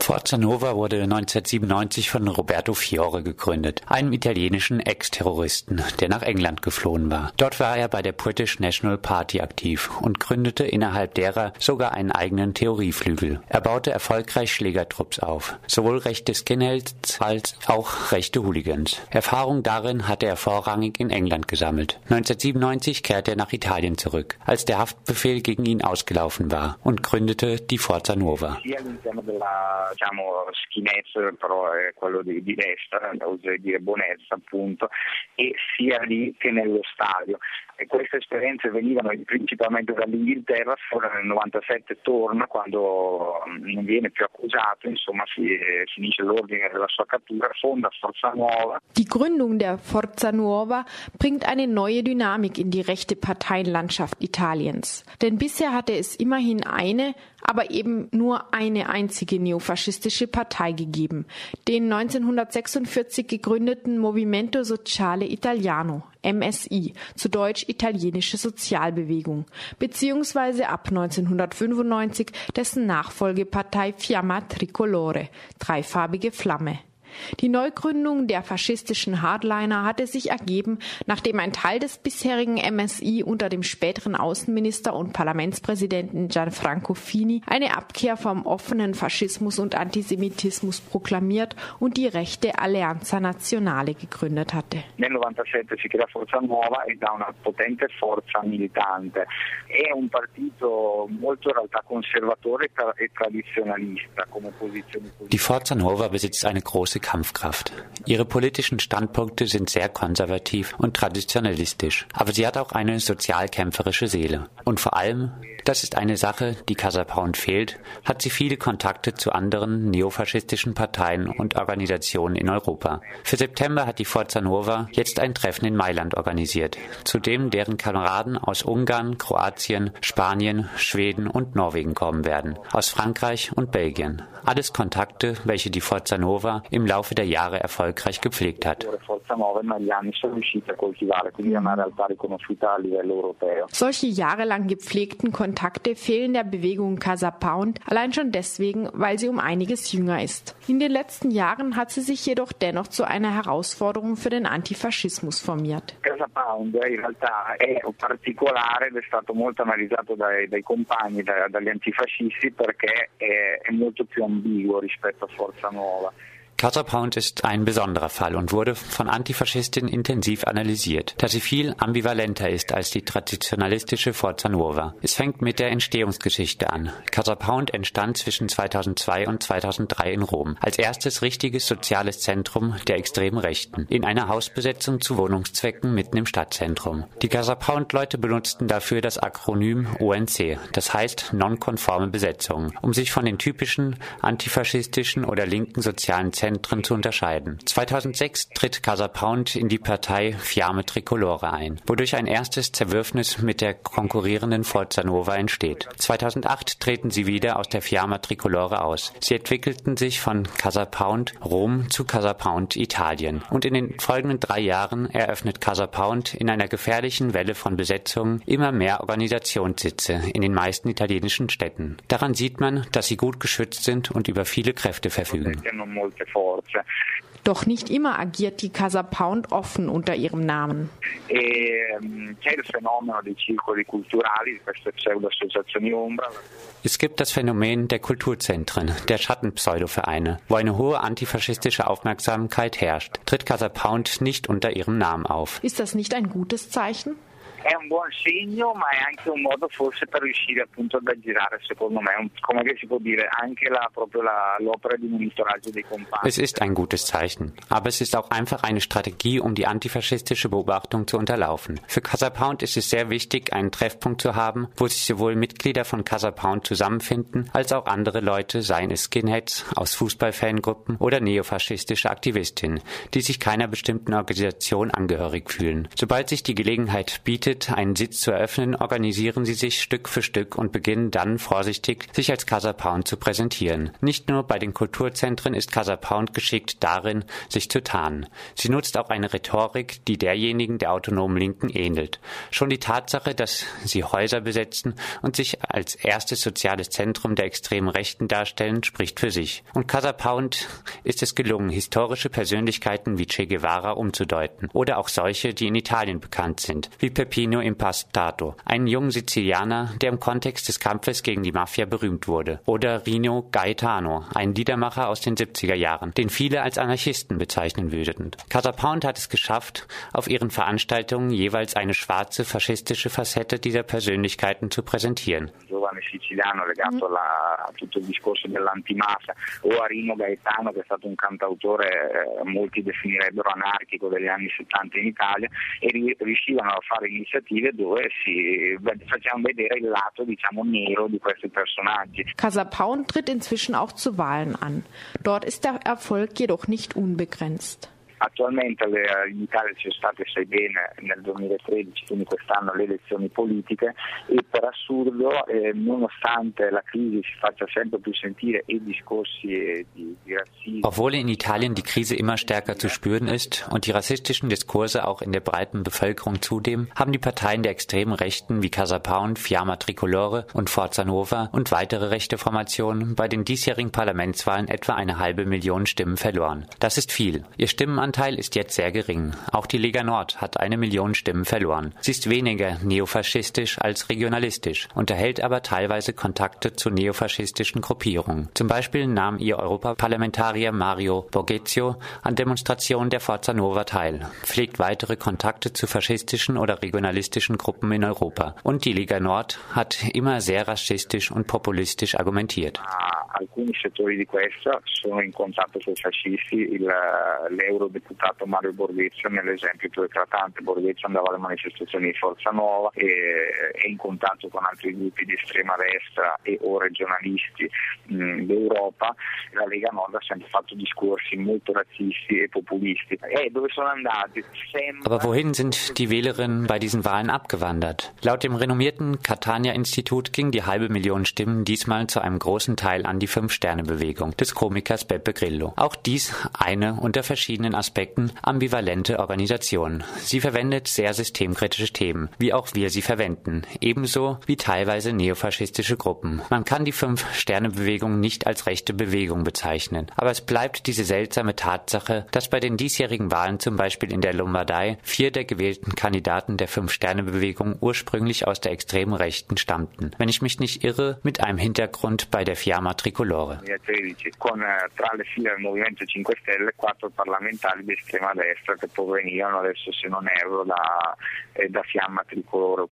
Forza Nova wurde 1997 von Roberto Fiore gegründet, einem italienischen Ex-Terroristen, der nach England geflohen war. Dort war er bei der British National Party aktiv und gründete innerhalb derer sogar einen eigenen Theorieflügel. Er baute erfolgreich Schlägertrupps auf, sowohl rechte Skinheads als auch rechte Hooligans. Erfahrung darin hatte er vorrangig in England gesammelt. 1997 kehrte er nach Italien zurück, als der Haftbefehl gegen ihn ausgelaufen war und gründete die Forza Nuova. E queste esperienze venivano principalmente dall'Inghilterra, ora nel 97 torna quando non viene più accusato, insomma si, finisce l'ordine della sua cattura, fonda Forza Nuova. Die Gründung der Forza Nuova bringt eine neue Dynamik in die rechte Parteienlandschaft Italiens. Denn bisher hatte es immerhin eine, aber eben nur eine einzige neofaschistische Partei gegeben, den 1946 gegründeten Movimento Sociale Italiano, MSI, zu Deutsch Italienische Sozialbewegung, beziehungsweise ab 1995 dessen Nachfolgepartei Fiamma Tricolore, dreifarbige Flamme. Die Neugründung der faschistischen Hardliner hatte sich ergeben, nachdem ein Teil des bisherigen MSI unter dem späteren Außenminister und Parlamentspräsidenten Gianfranco Fini eine Abkehr vom offenen Faschismus und Antisemitismus proklamiert und die rechte Alleanza Nazionale gegründet hatte. Nel 97 si crea Forza Nuova e dà una potente forza militante. È un partito molto in realtà conservatore tra- tradizionalista come posizioni politiche. Die Forza Nuova besitzt eine große Kampfkraft. Ihre politischen Standpunkte sind sehr konservativ und traditionalistisch, aber sie hat auch eine sozialkämpferische Seele. Und vor allem, das ist eine Sache, die Casa Pound fehlt, hat sie viele Kontakte zu anderen neofaschistischen Parteien und Organisationen in Europa. Für September hat die Forza Nuova jetzt ein Treffen in Mailand organisiert, zu dem deren Kameraden aus Ungarn, Kroatien, Spanien, Schweden und Norwegen kommen werden, aus Frankreich und Belgien. Alles Kontakte, welche die Forza Nuova im Laufe der Jahre erfolgreich gepflegt hat. Solche jahrelang gepflegten Kontakte fehlen der Bewegung Casa Pound allein schon deswegen, weil sie um einiges jünger ist. In den letzten Jahren hat sie sich jedoch dennoch zu einer Herausforderung für den Antifaschismus formiert. Casa Pound in realtà è particolare ed è stato molto analizzato dai, dai compagni, da- dagli antifascisti perché è, è molto più ambiguo rispetto a Forza Nuova. Casa Pound ist ein besonderer Fall und wurde von Antifaschistinnen intensiv analysiert, da sie viel ambivalenter ist als die traditionalistische Forza Nuova. Es fängt mit der Entstehungsgeschichte an. Casa Pound entstand zwischen 2002 und 2003 in Rom, als erstes richtiges soziales Zentrum der extremen Rechten, in einer Hausbesetzung zu Wohnungszwecken mitten im Stadtzentrum. Die Casa Pound-Leute benutzten dafür das Akronym ONC, das heißt nonkonforme Besetzung, um sich von den typischen antifaschistischen oder linken sozialen Zentren zu unterscheiden. 2006 tritt Casa Pound in die Partei Fiamme Tricolore ein, wodurch ein erstes Zerwürfnis mit der konkurrierenden Forza Nuova entsteht. 2008 treten sie wieder aus der Fiamma Tricolore aus. Sie entwickelten sich von Casa Pound Rom zu Casa Pound Italien und in den folgenden drei Jahren eröffnet Casa Pound in einer gefährlichen Welle von Besetzungen immer mehr Organisationssitze in den meisten italienischen Städten. Daran sieht man, dass sie gut geschützt sind und über viele Kräfte verfügen. Forze. Doch nicht immer agiert die Casa Pound offen unter ihrem Namen. E, ombra. Es gibt das Phänomen der Kulturzentren, der Schattenpseudovereine, wo eine hohe antifaschistische Aufmerksamkeit herrscht. Tritt Casa Pound nicht unter ihrem Namen auf. Ist das nicht ein gutes Zeichen? È un buon segno, ma è anche un modo forse per riuscire appunto ad aggirare, secondo me, un- come si può dire, anche la, proprio la- l'opera di monitoraggio dei compagni. Es ist ein gutes Zeichen, aber es ist auch einfach eine Strategie, um die antifaschistische Beobachtung zu unterlaufen. Für Casa Pound ist es sehr wichtig, einen Treffpunkt zu haben, wo sich sowohl Mitglieder von Casa Pound zusammenfinden, als auch andere Leute, seien es Skinheads aus Fußballfangruppen oder neofaschistische Aktivistinnen, die sich keiner bestimmten Organisation angehörig fühlen. Sobald sich die Gelegenheit bietet, bietet, einen Sitz zu eröffnen, organisieren sie sich Stück für Stück und beginnen dann vorsichtig, sich als Casa Pound zu präsentieren. Nicht nur bei den Kulturzentren ist Casa Pound geschickt darin, sich zu tarnen. Sie nutzt auch eine Rhetorik, die derjenigen der autonomen Linken ähnelt. Schon die Tatsache, dass sie Häuser besetzen und sich als erstes soziales Zentrum der extremen Rechten darstellen, spricht für sich. Und Casa Pound ist es gelungen, historische Persönlichkeiten wie Che Guevara umzudeuten oder auch solche, die in Italien bekannt sind, wie Peppino Impastato, einen jungen Sizilianer, der im Kontext des Kampfes gegen die Mafia berühmt wurde, oder Rino Gaetano, ein Liedermacher aus den 70er Jahren, den viele als Anarchisten bezeichnen würden. Casa Pound hat es geschafft, auf ihren Veranstaltungen jeweils eine schwarze faschistische Facette dieser Persönlichkeiten zu präsentieren. Giovane siciliano legato alla, a tutto il discorso dell'antimafia o a Rino Gaetano che è stato un cantautore eh, molti definirebbero anarchico degli anni 70 in Italia e riuscivano a fare iniziative dove si facevano vedere il lato diciamo nero di questi personaggi. Casa Pound tritt inzwischen auch zu Wahlen an. Dort ist der Erfolg jedoch nicht unbegrenzt. Attualmente in Italia ci sono state, sai bene, nel 2013, quindi quest'anno, le elezioni politiche e per assurdo, eh, nonostante la crisi si faccia sempre più sentire e discorsi di, di Rassismus. Obwohl in Italien die Krise immer stärker zu spüren ist und die rassistischen Diskurse auch in der breiten Bevölkerung zunehmen, haben die Parteien der extremen Rechten wie Casa Pound, Fiamma Tricolore und Forza Nova und weitere rechte Formationen bei den diesjährigen Parlamentswahlen etwa eine halbe Million Stimmen verloren. Das ist viel. Ihr Stimmenanteil Stimmenanteil ist jetzt sehr gering. Auch die Lega Nord hat eine Million Stimmen verloren. Sie ist weniger neofaschistisch als regionalistisch, unterhält aber teilweise Kontakte zu neofaschistischen Gruppierungen. Zum Beispiel nahm ihr Europaparlamentarier Mario Borghezio an Demonstrationen der Forza Nova teil, pflegt weitere Kontakte zu faschistischen oder regionalistischen Gruppen in Europa. Und die Lega Nord hat immer sehr rassistisch und populistisch argumentiert. Alcuni settori di questa sono in contatto con i fascisti, l'euro deputato Mario Borghezio nell'esempio più eclatante. Borghezio andava alle manifestazioni di Forza Nuova e è in contatto con altri gruppi di estrema destra e o regionalisti mh, d'Europa. La Lega Nord ha sempre fatto discorsi molto razzisti e populisti. E dove sono andati? Sembra... Aber wohin sind die Wählerinnen bei diesen Wahlen abgewandert? Laut dem renommierten Catania-Institut ging die halbe Million Stimmen diesmal zu einem großen Teil an die Fünf-Sterne-Bewegung des Komikers Beppe Grillo. Auch dies eine unter verschiedenen Aspekten Aspekten ambivalente Organisation. Sie verwendet sehr systemkritische Themen, wie auch wir sie verwenden, ebenso wie teilweise neofaschistische Gruppen. Man kann die Fünf-Sterne-Bewegung nicht als rechte Bewegung bezeichnen, aber es bleibt diese seltsame Tatsache, dass bei den diesjährigen Wahlen zum Beispiel in der Lombardei vier der gewählten Kandidaten der Fünf-Sterne-Bewegung ursprünglich aus der extremen Rechten stammten, wenn ich mich nicht irre, mit einem Hintergrund bei der Fiamma Tricolore. Con tra le file del Movimento 5 Stelle quattro parlamentari di estrema destra che provenivano, adesso se non erro, da, eh, da Fiamma Tricolore.